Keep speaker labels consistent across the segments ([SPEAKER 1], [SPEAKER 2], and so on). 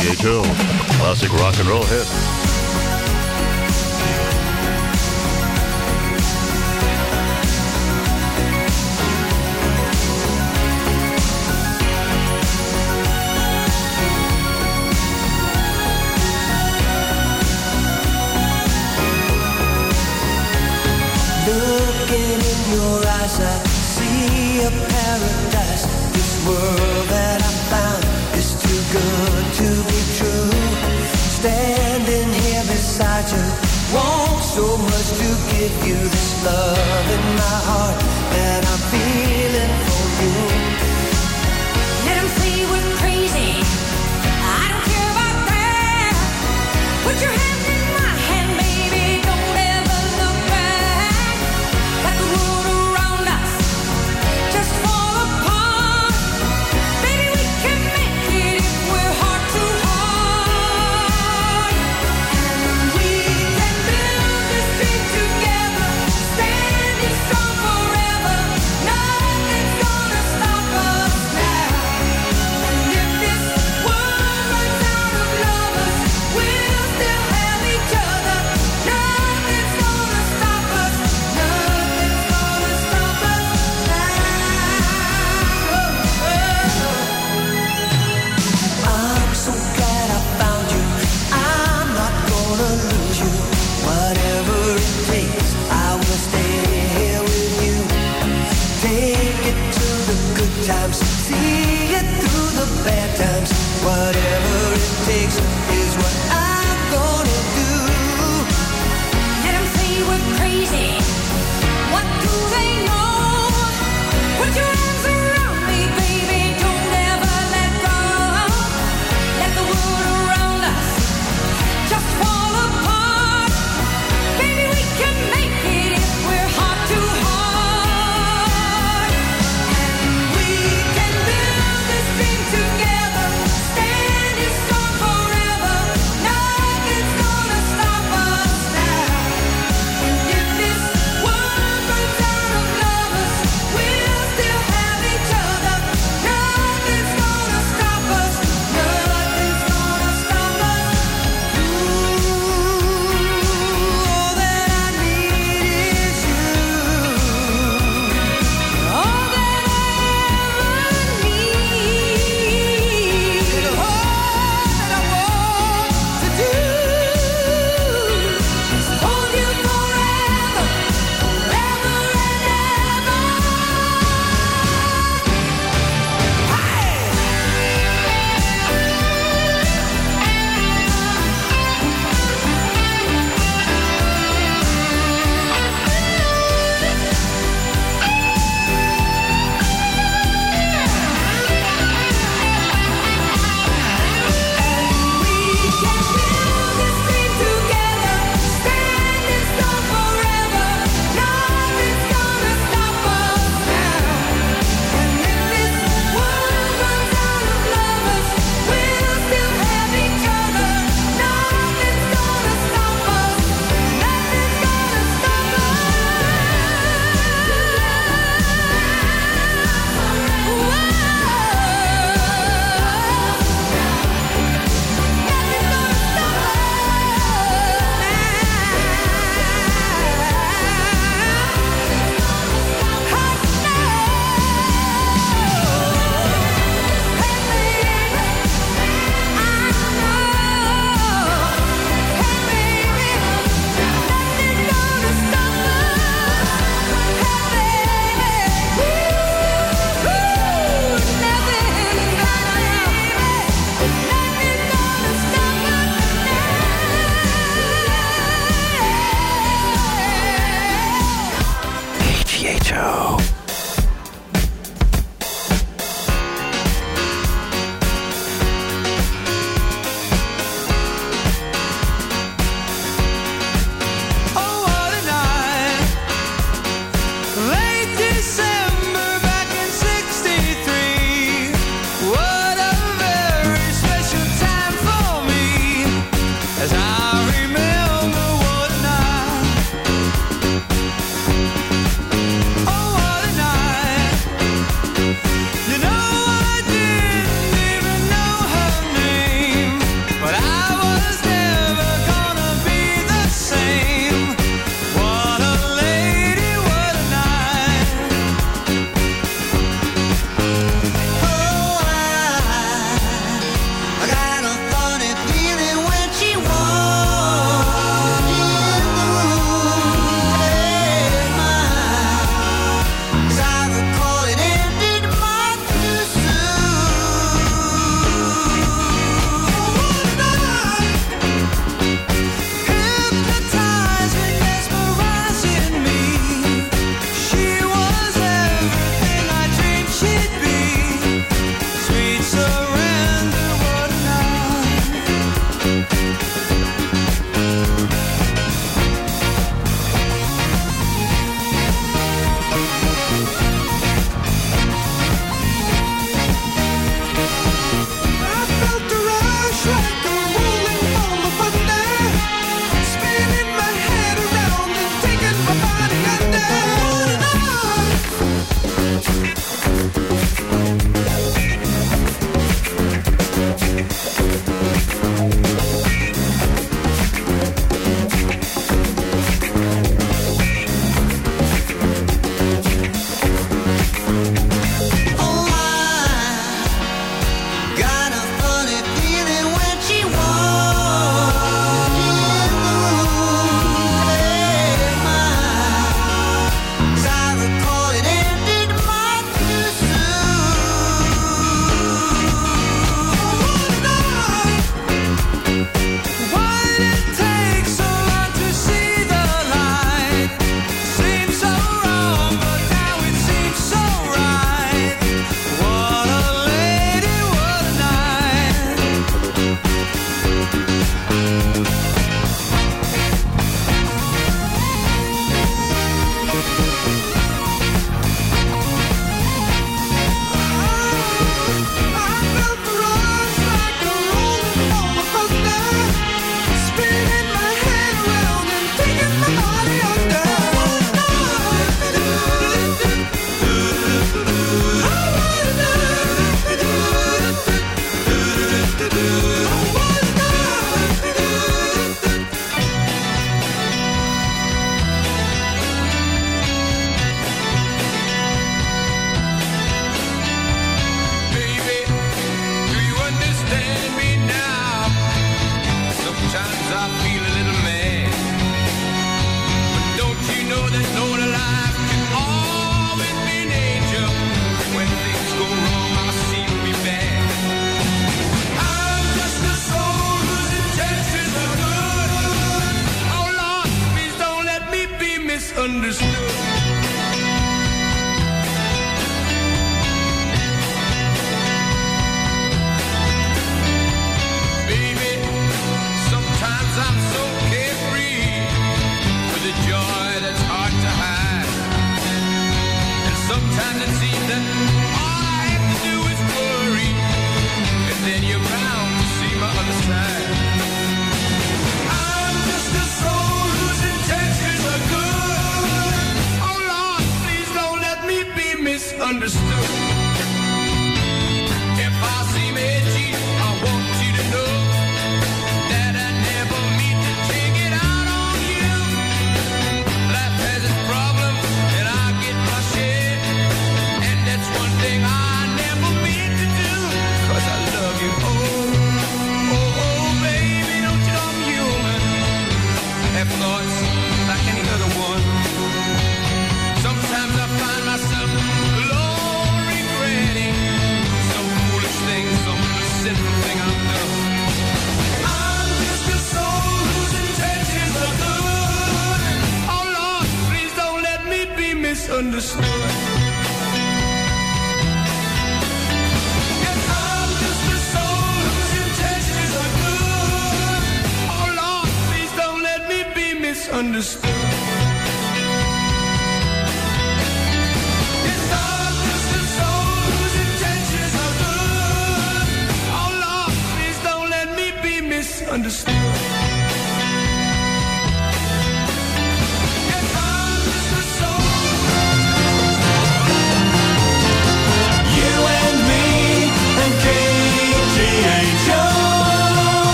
[SPEAKER 1] CHO, classic rock and roll hit.
[SPEAKER 2] Looking in your eyes, I see a paradise. This world want so much to give you this love in my heart that I'm feeling for you.
[SPEAKER 3] Let say we're crazy. I don't care about that. Put your
[SPEAKER 4] hands.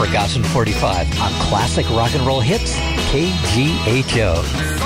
[SPEAKER 4] Africa's 45 on classic rock and roll hits, KGHO.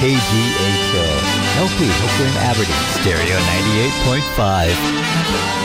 [SPEAKER 5] KGHO. LP Hoquiam Aberdeen, Stereo 98.5.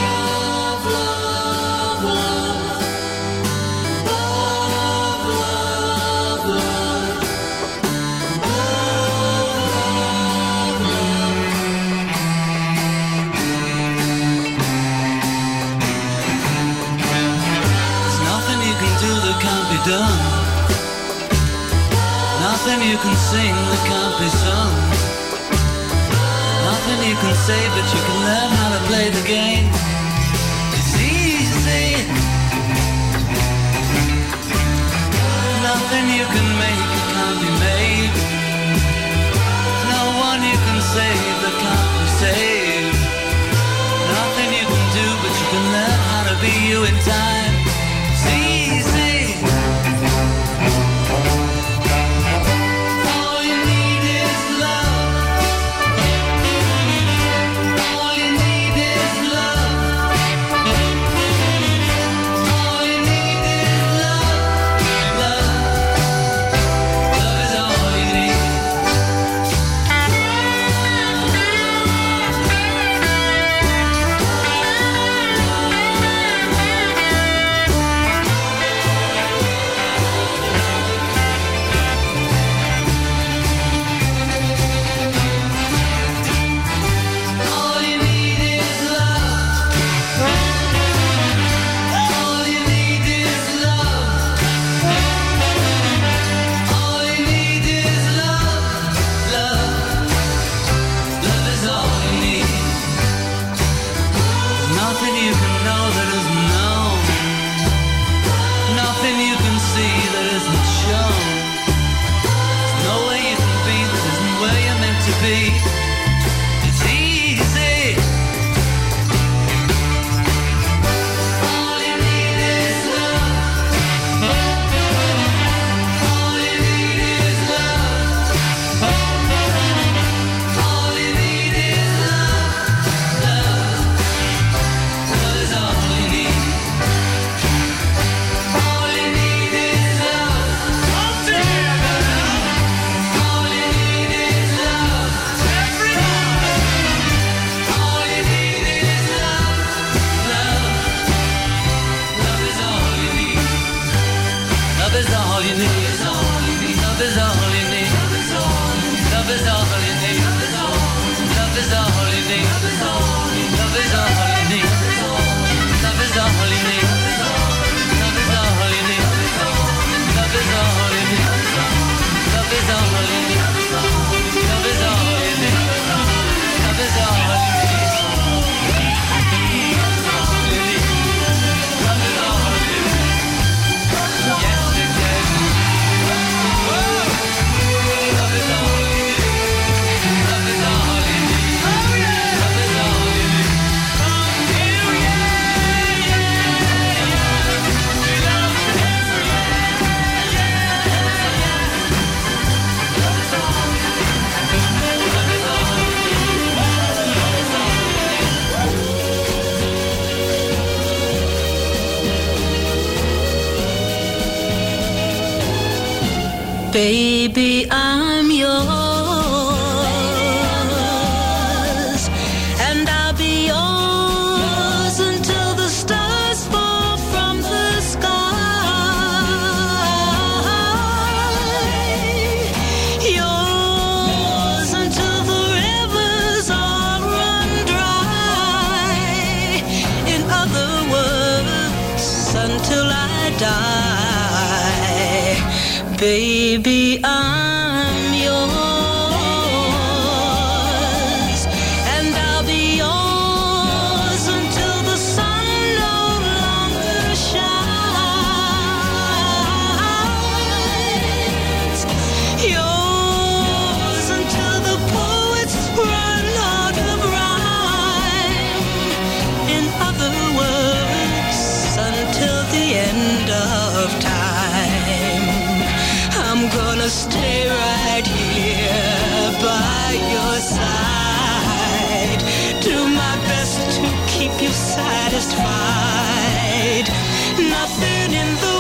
[SPEAKER 3] satisfied. Nothing in the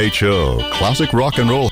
[SPEAKER 6] KGHO, classic rock and roll.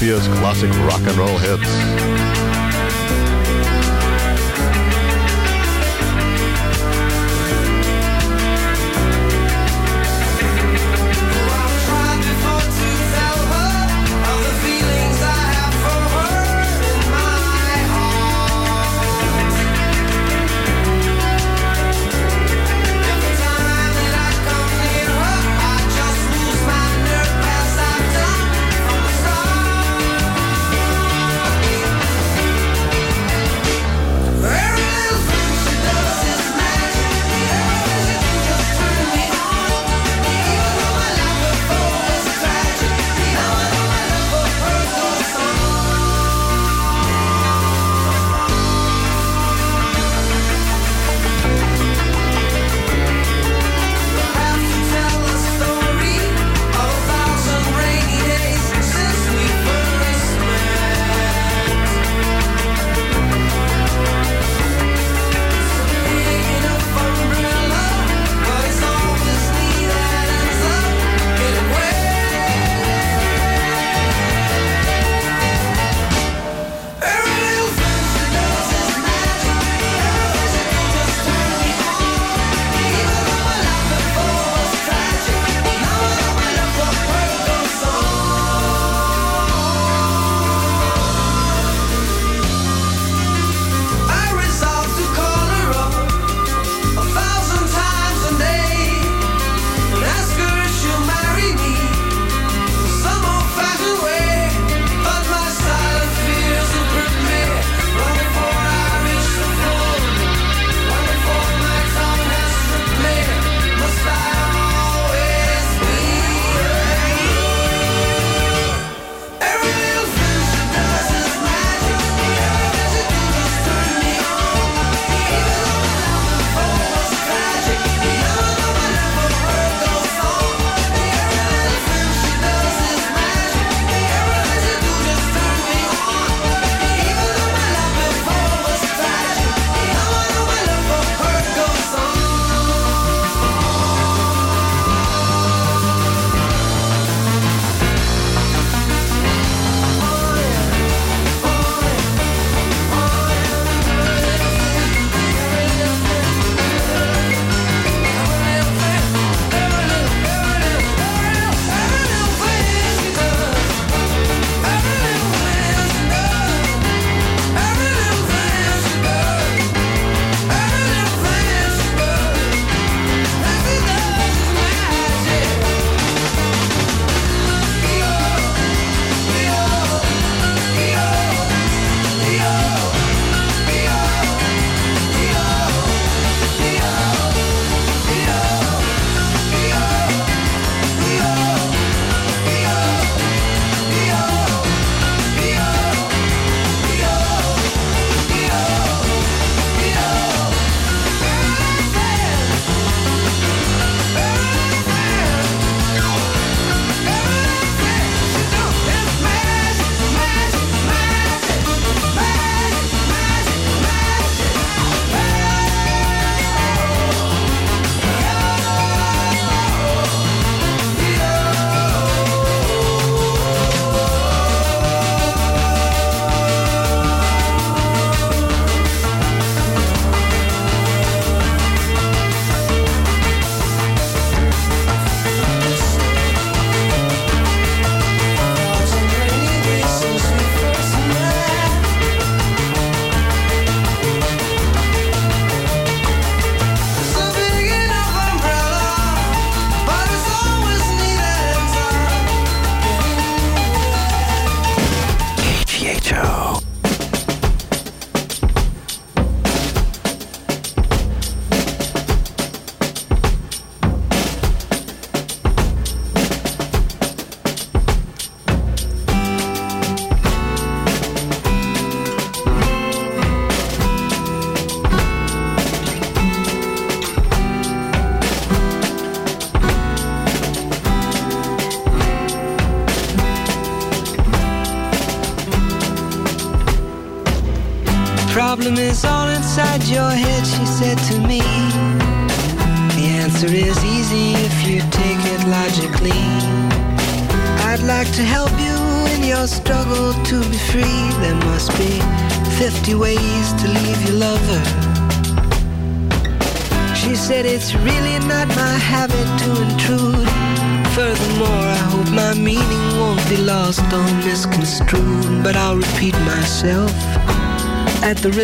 [SPEAKER 1] Olympia's classic rock and roll hits.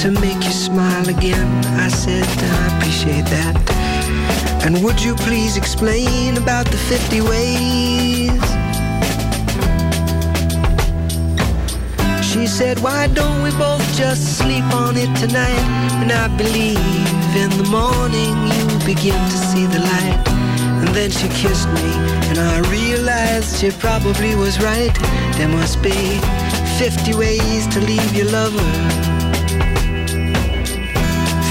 [SPEAKER 2] to make you smile again. I said I appreciate that. And would you please explain about the 50 ways? She said, why don't we both just sleep on it tonight? And I believe in the morning you begin to see the light. And then she kissed me, and I realized she probably was right. There must be 50 ways to leave your lover.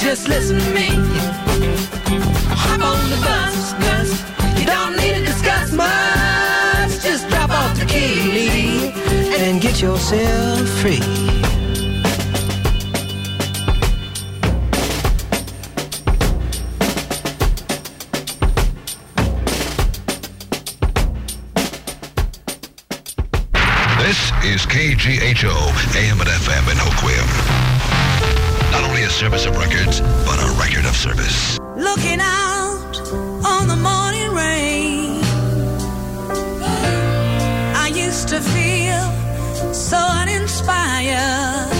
[SPEAKER 2] Just listen to me. Hop on the bus, Gus. You don't need to discuss much. Just drop off the key, and get yourself free.
[SPEAKER 7] This is KGHO, AM and FM service of records, but a record of service.
[SPEAKER 3] Looking out on the morning rain. I used to feel so uninspired.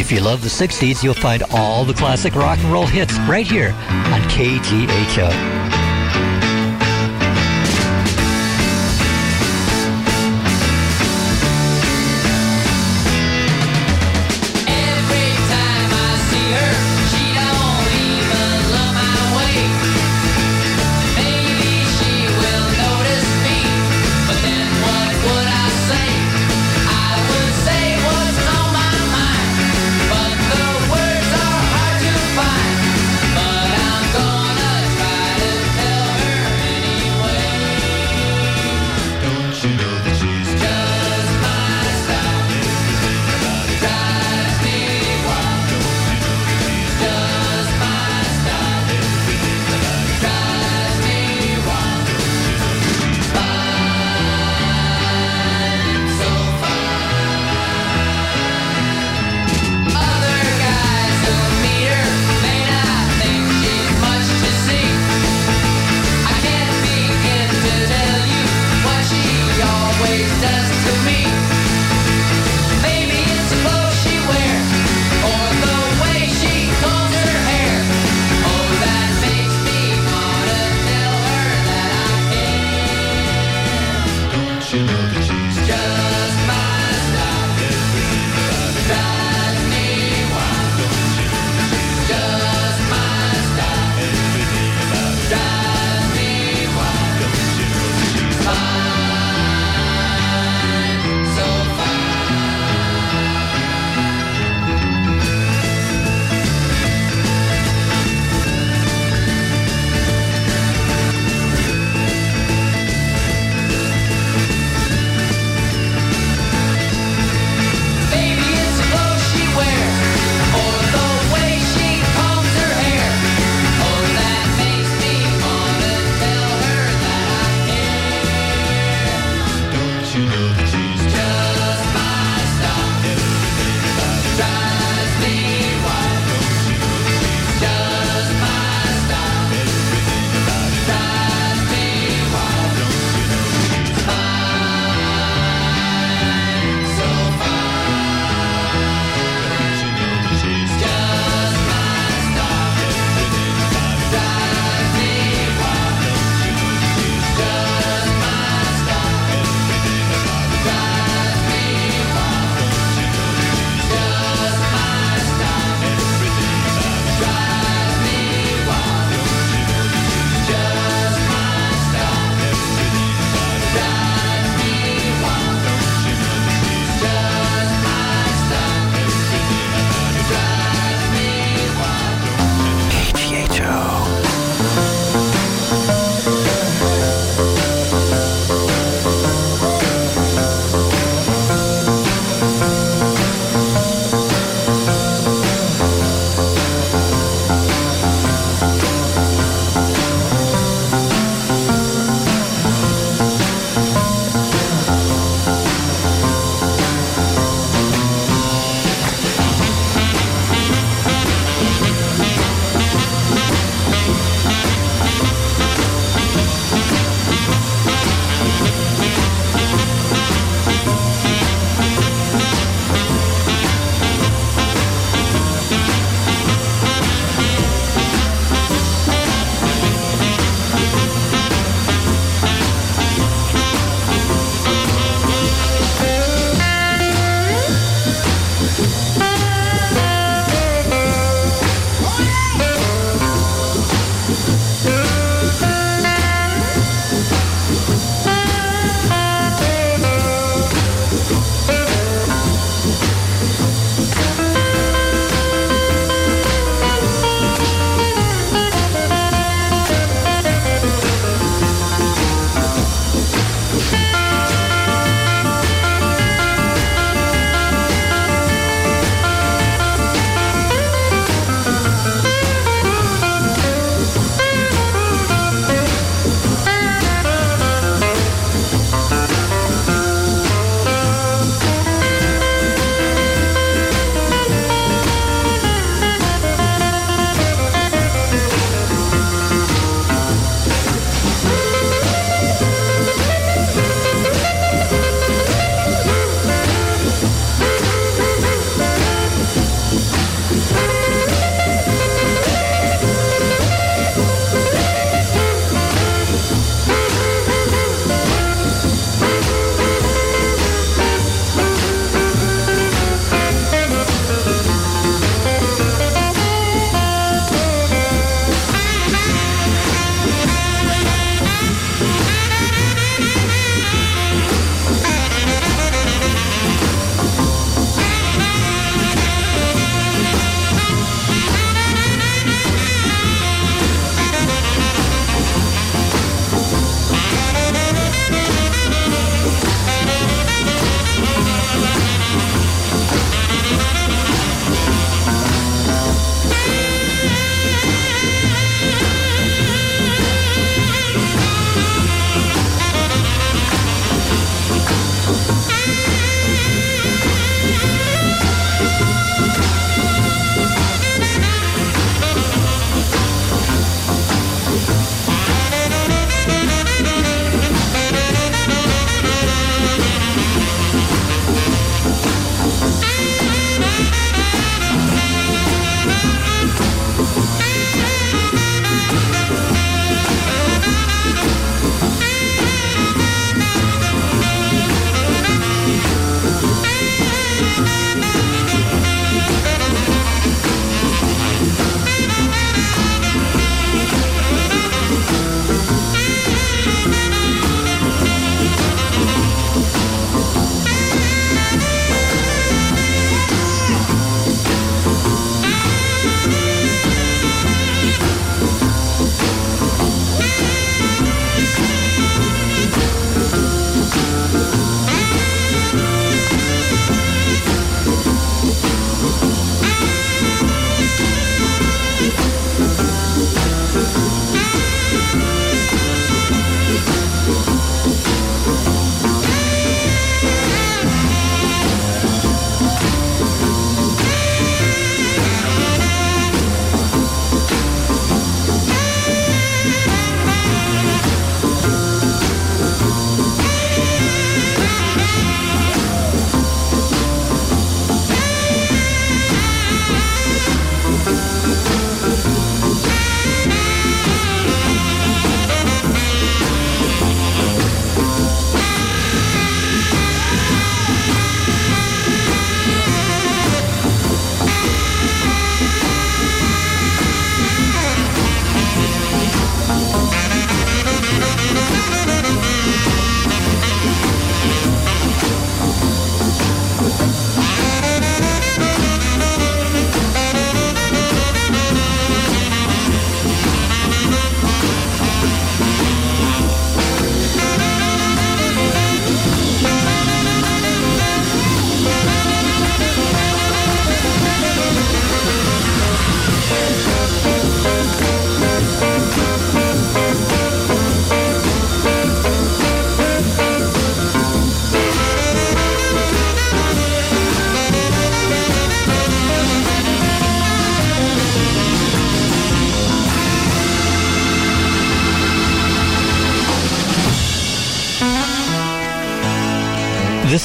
[SPEAKER 8] If you love the 60s, you'll find all the classic rock and roll hits right here on KGHO.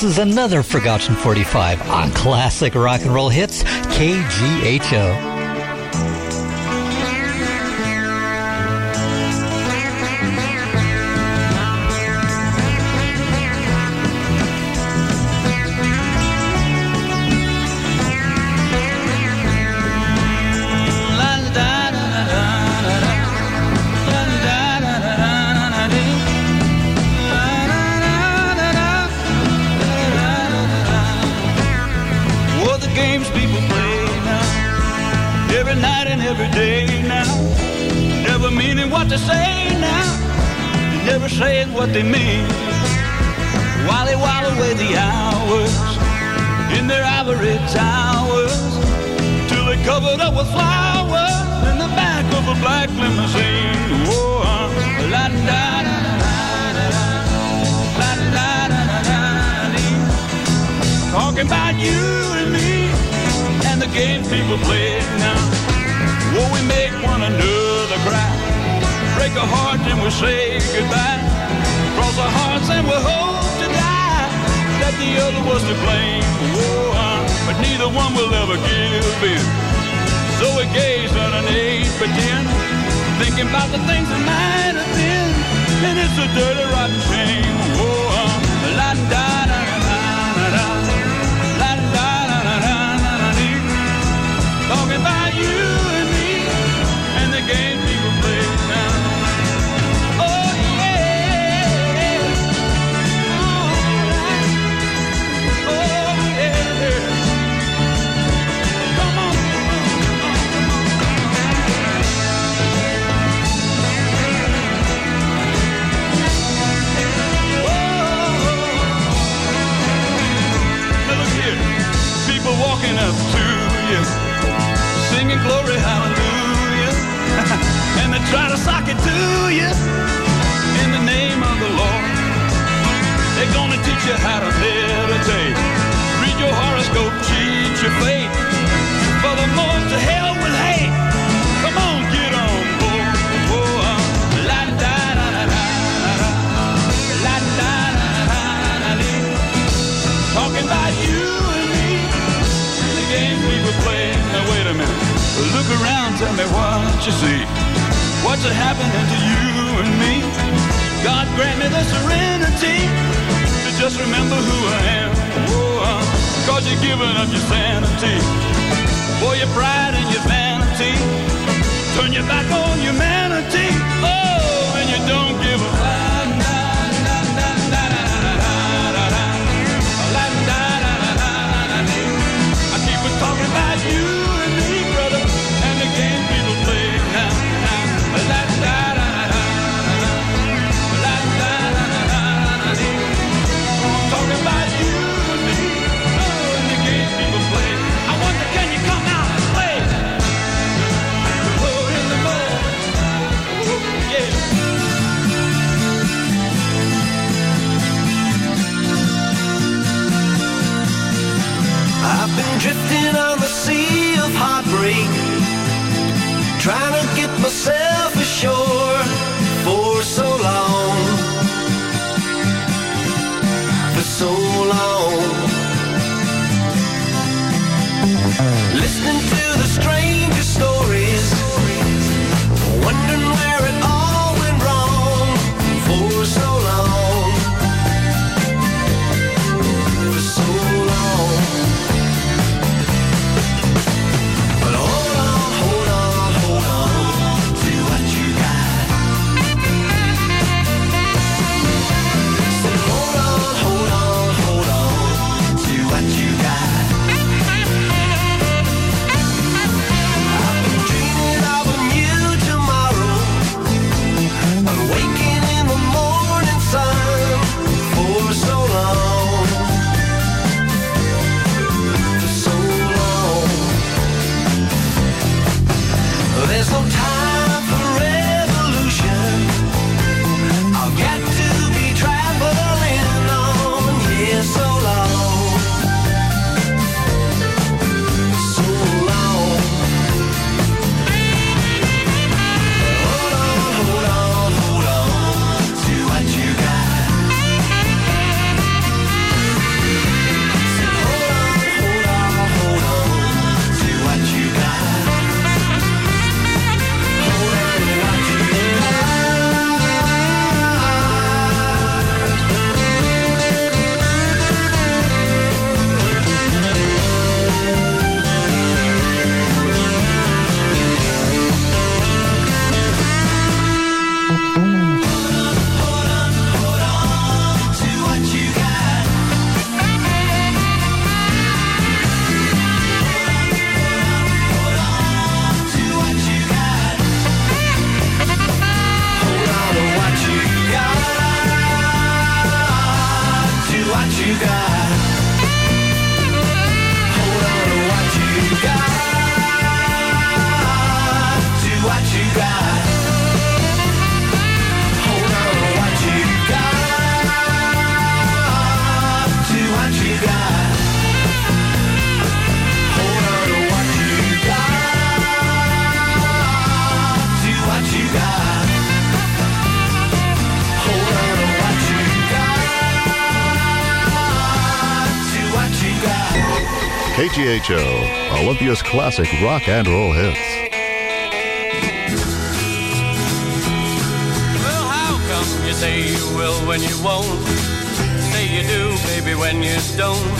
[SPEAKER 9] is another Forgotten 45 on Classic Rock and Roll Hits, KGHO.
[SPEAKER 1] KGHO, Olympia's classic rock and roll hits.
[SPEAKER 10] Well, how come you say you will when you won't? Say you do, baby, when you don't.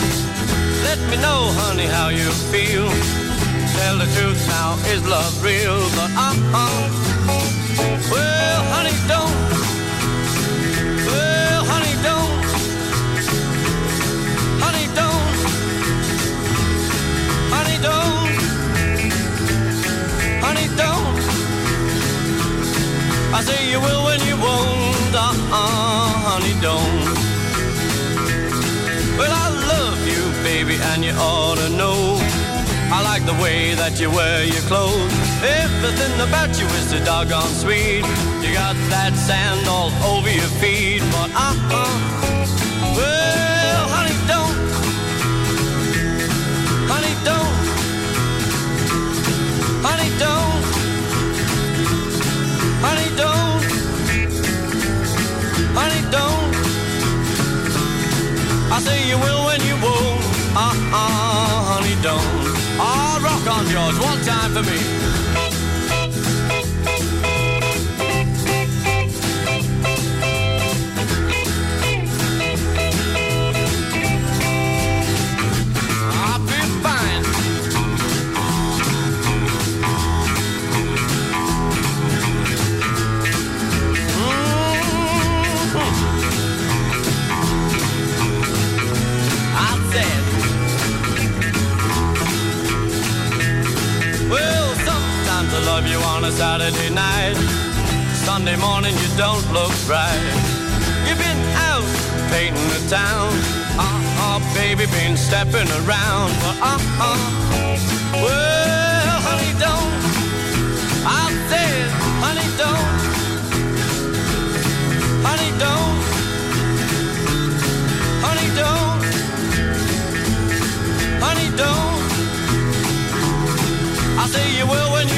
[SPEAKER 10] Let me know, honey, how you feel. Tell the truth now, is love real? But uh-uh. Well, honey, don't. Well, don't. Honey, don't. I say you will when you won't. Uh-uh, honey, don't. Well, I love you, baby, and you ought to know. I like the way that you wear your clothes. Everything about you is so doggone sweet. You got that sand all over your feet, but uh-uh. Well, say you will when you won't. Uh-uh, honey, don't. Ah, rock on, George, one time for me. A Saturday night. Sunday morning you don't look right. You've been out painting the town. Uh-uh, baby, been stepping around. But uh-uh. Well, honey, don't. I said, honey, don't. Honey, don't. Honey, don't. Honey, don't. I say you will when you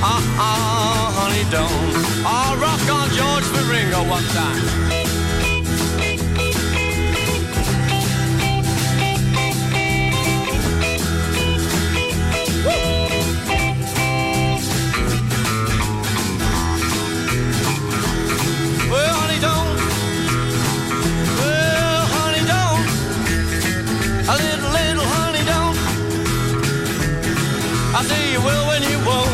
[SPEAKER 10] won't. Uh-uh, honey, don't. I'll rock on George for Ringo one time. Well, honey, don't. Well, honey, don't. A little, little honey, don't. I say you will when you won't.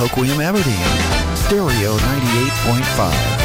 [SPEAKER 1] Hoquiam Aberdeen. Stereo 98.5.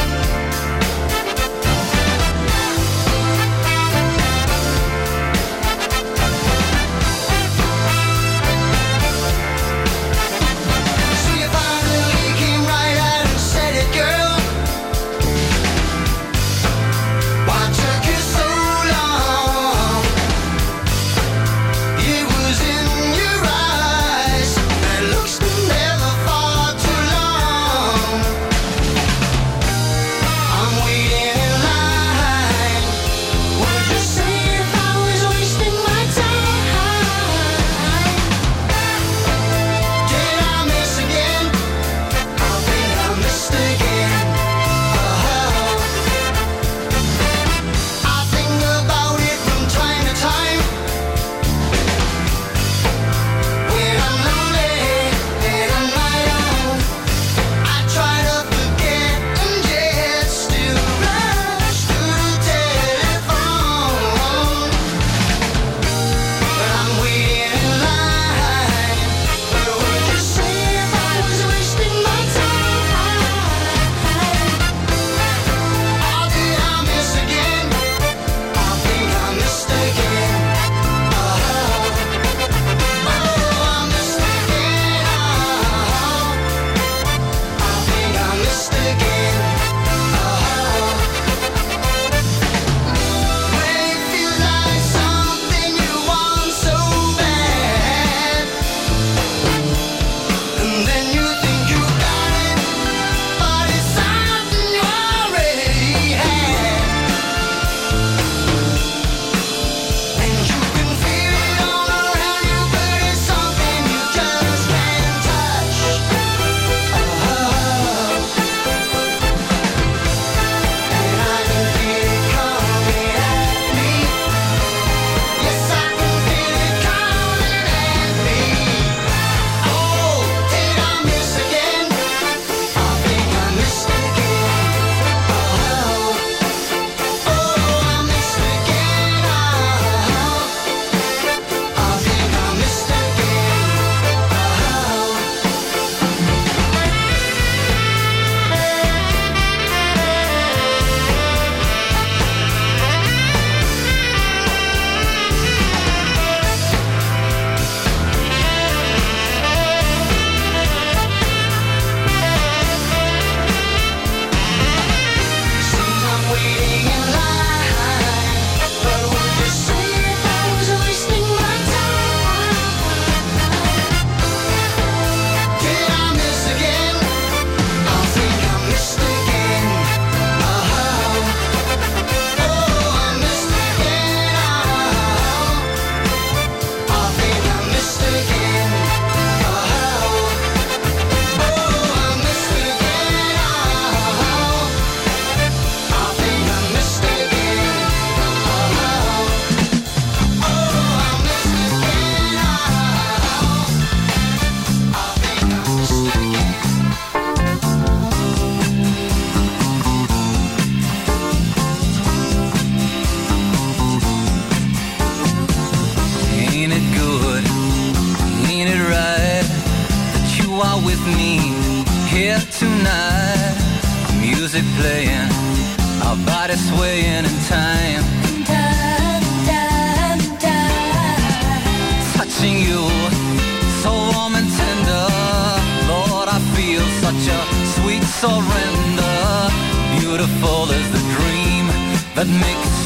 [SPEAKER 8] make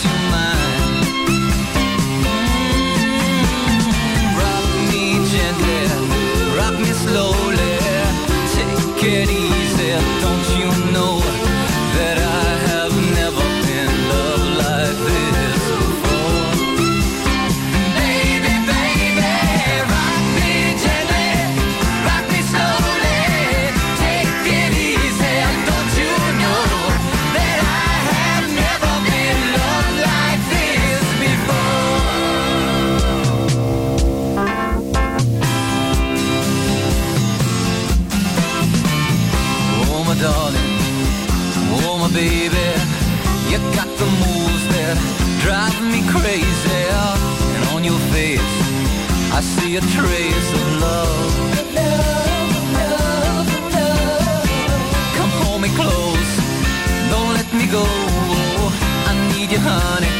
[SPEAKER 8] I see a trace of love. Love, love, love. Come hold me close, don't let me go. I need you, honey.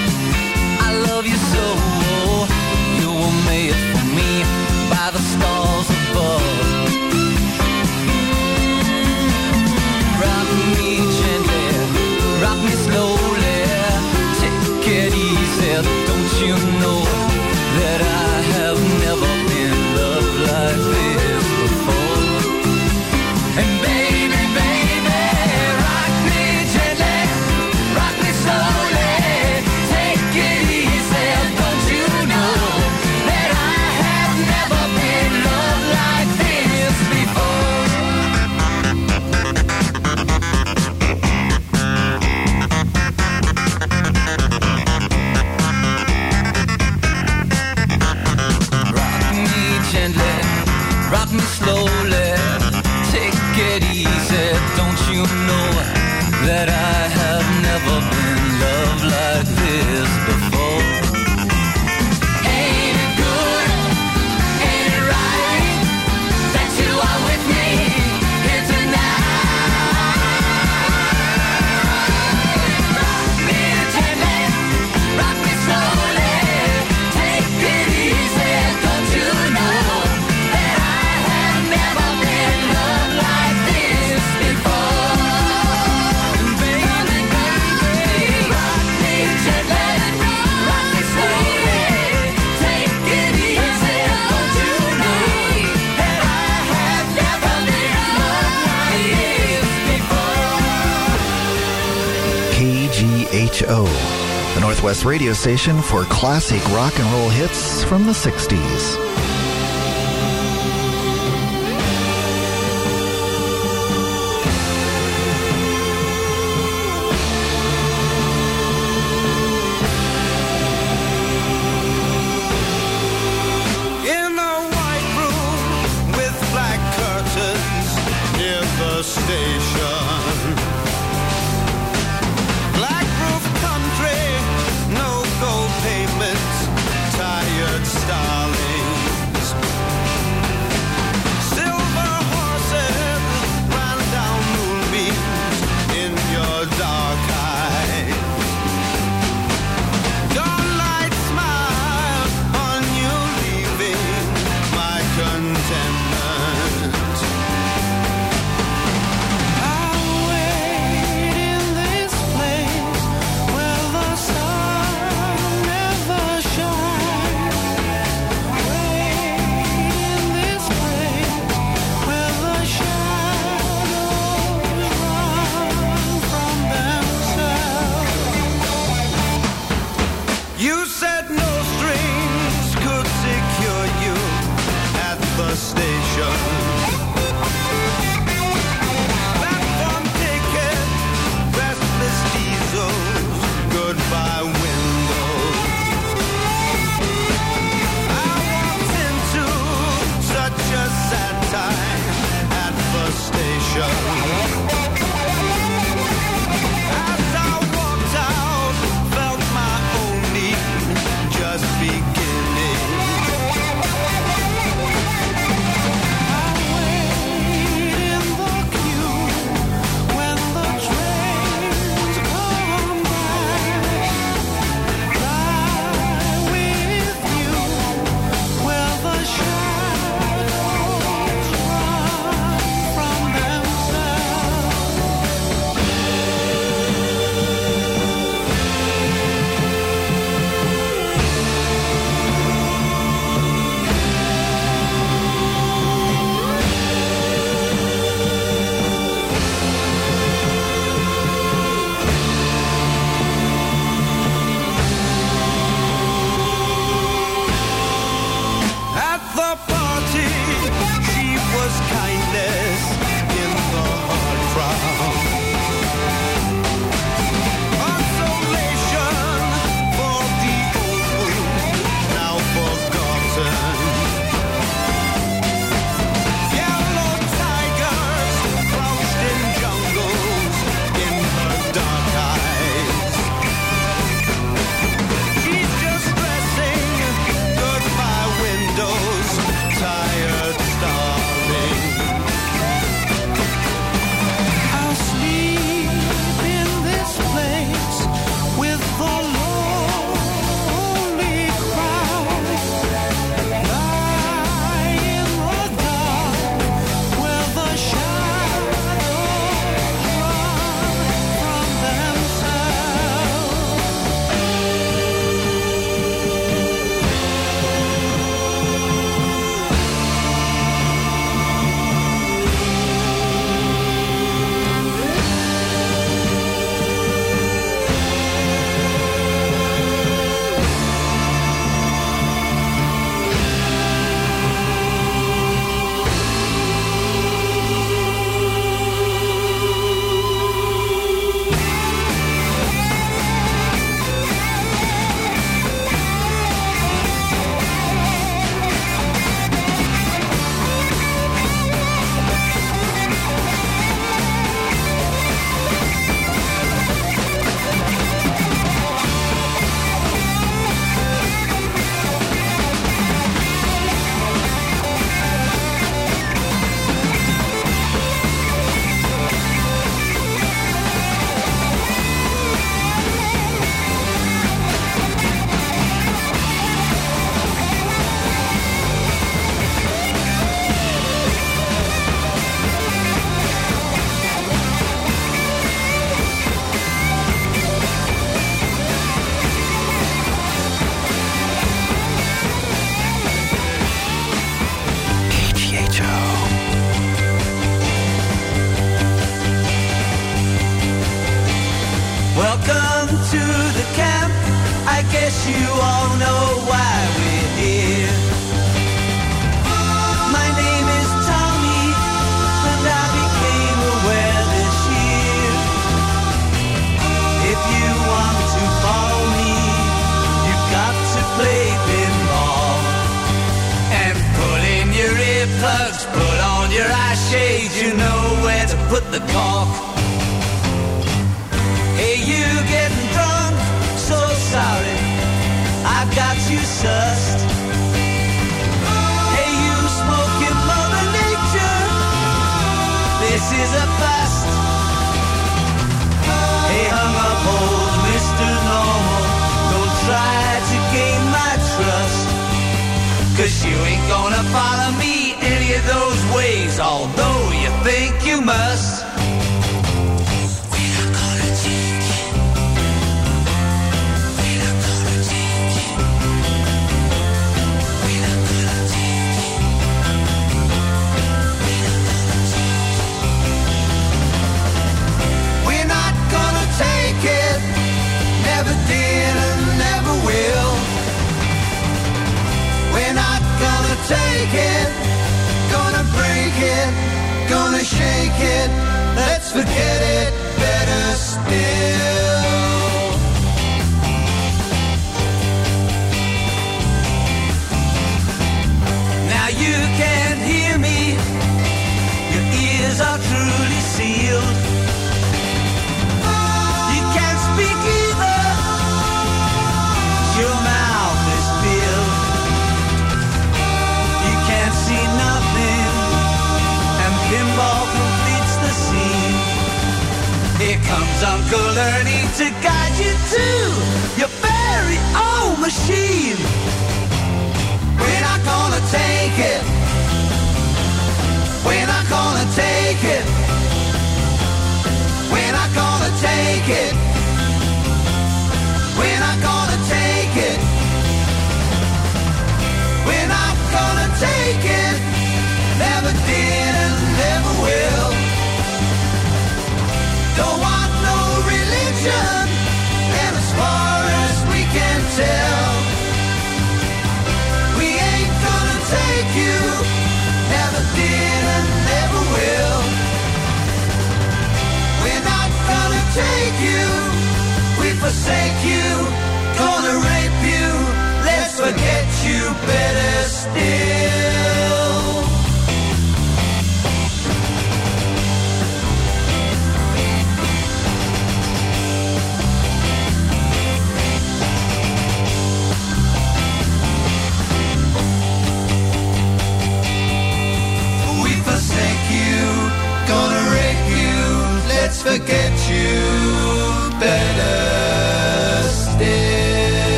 [SPEAKER 6] radio station for classic rock and roll hits from the 60s.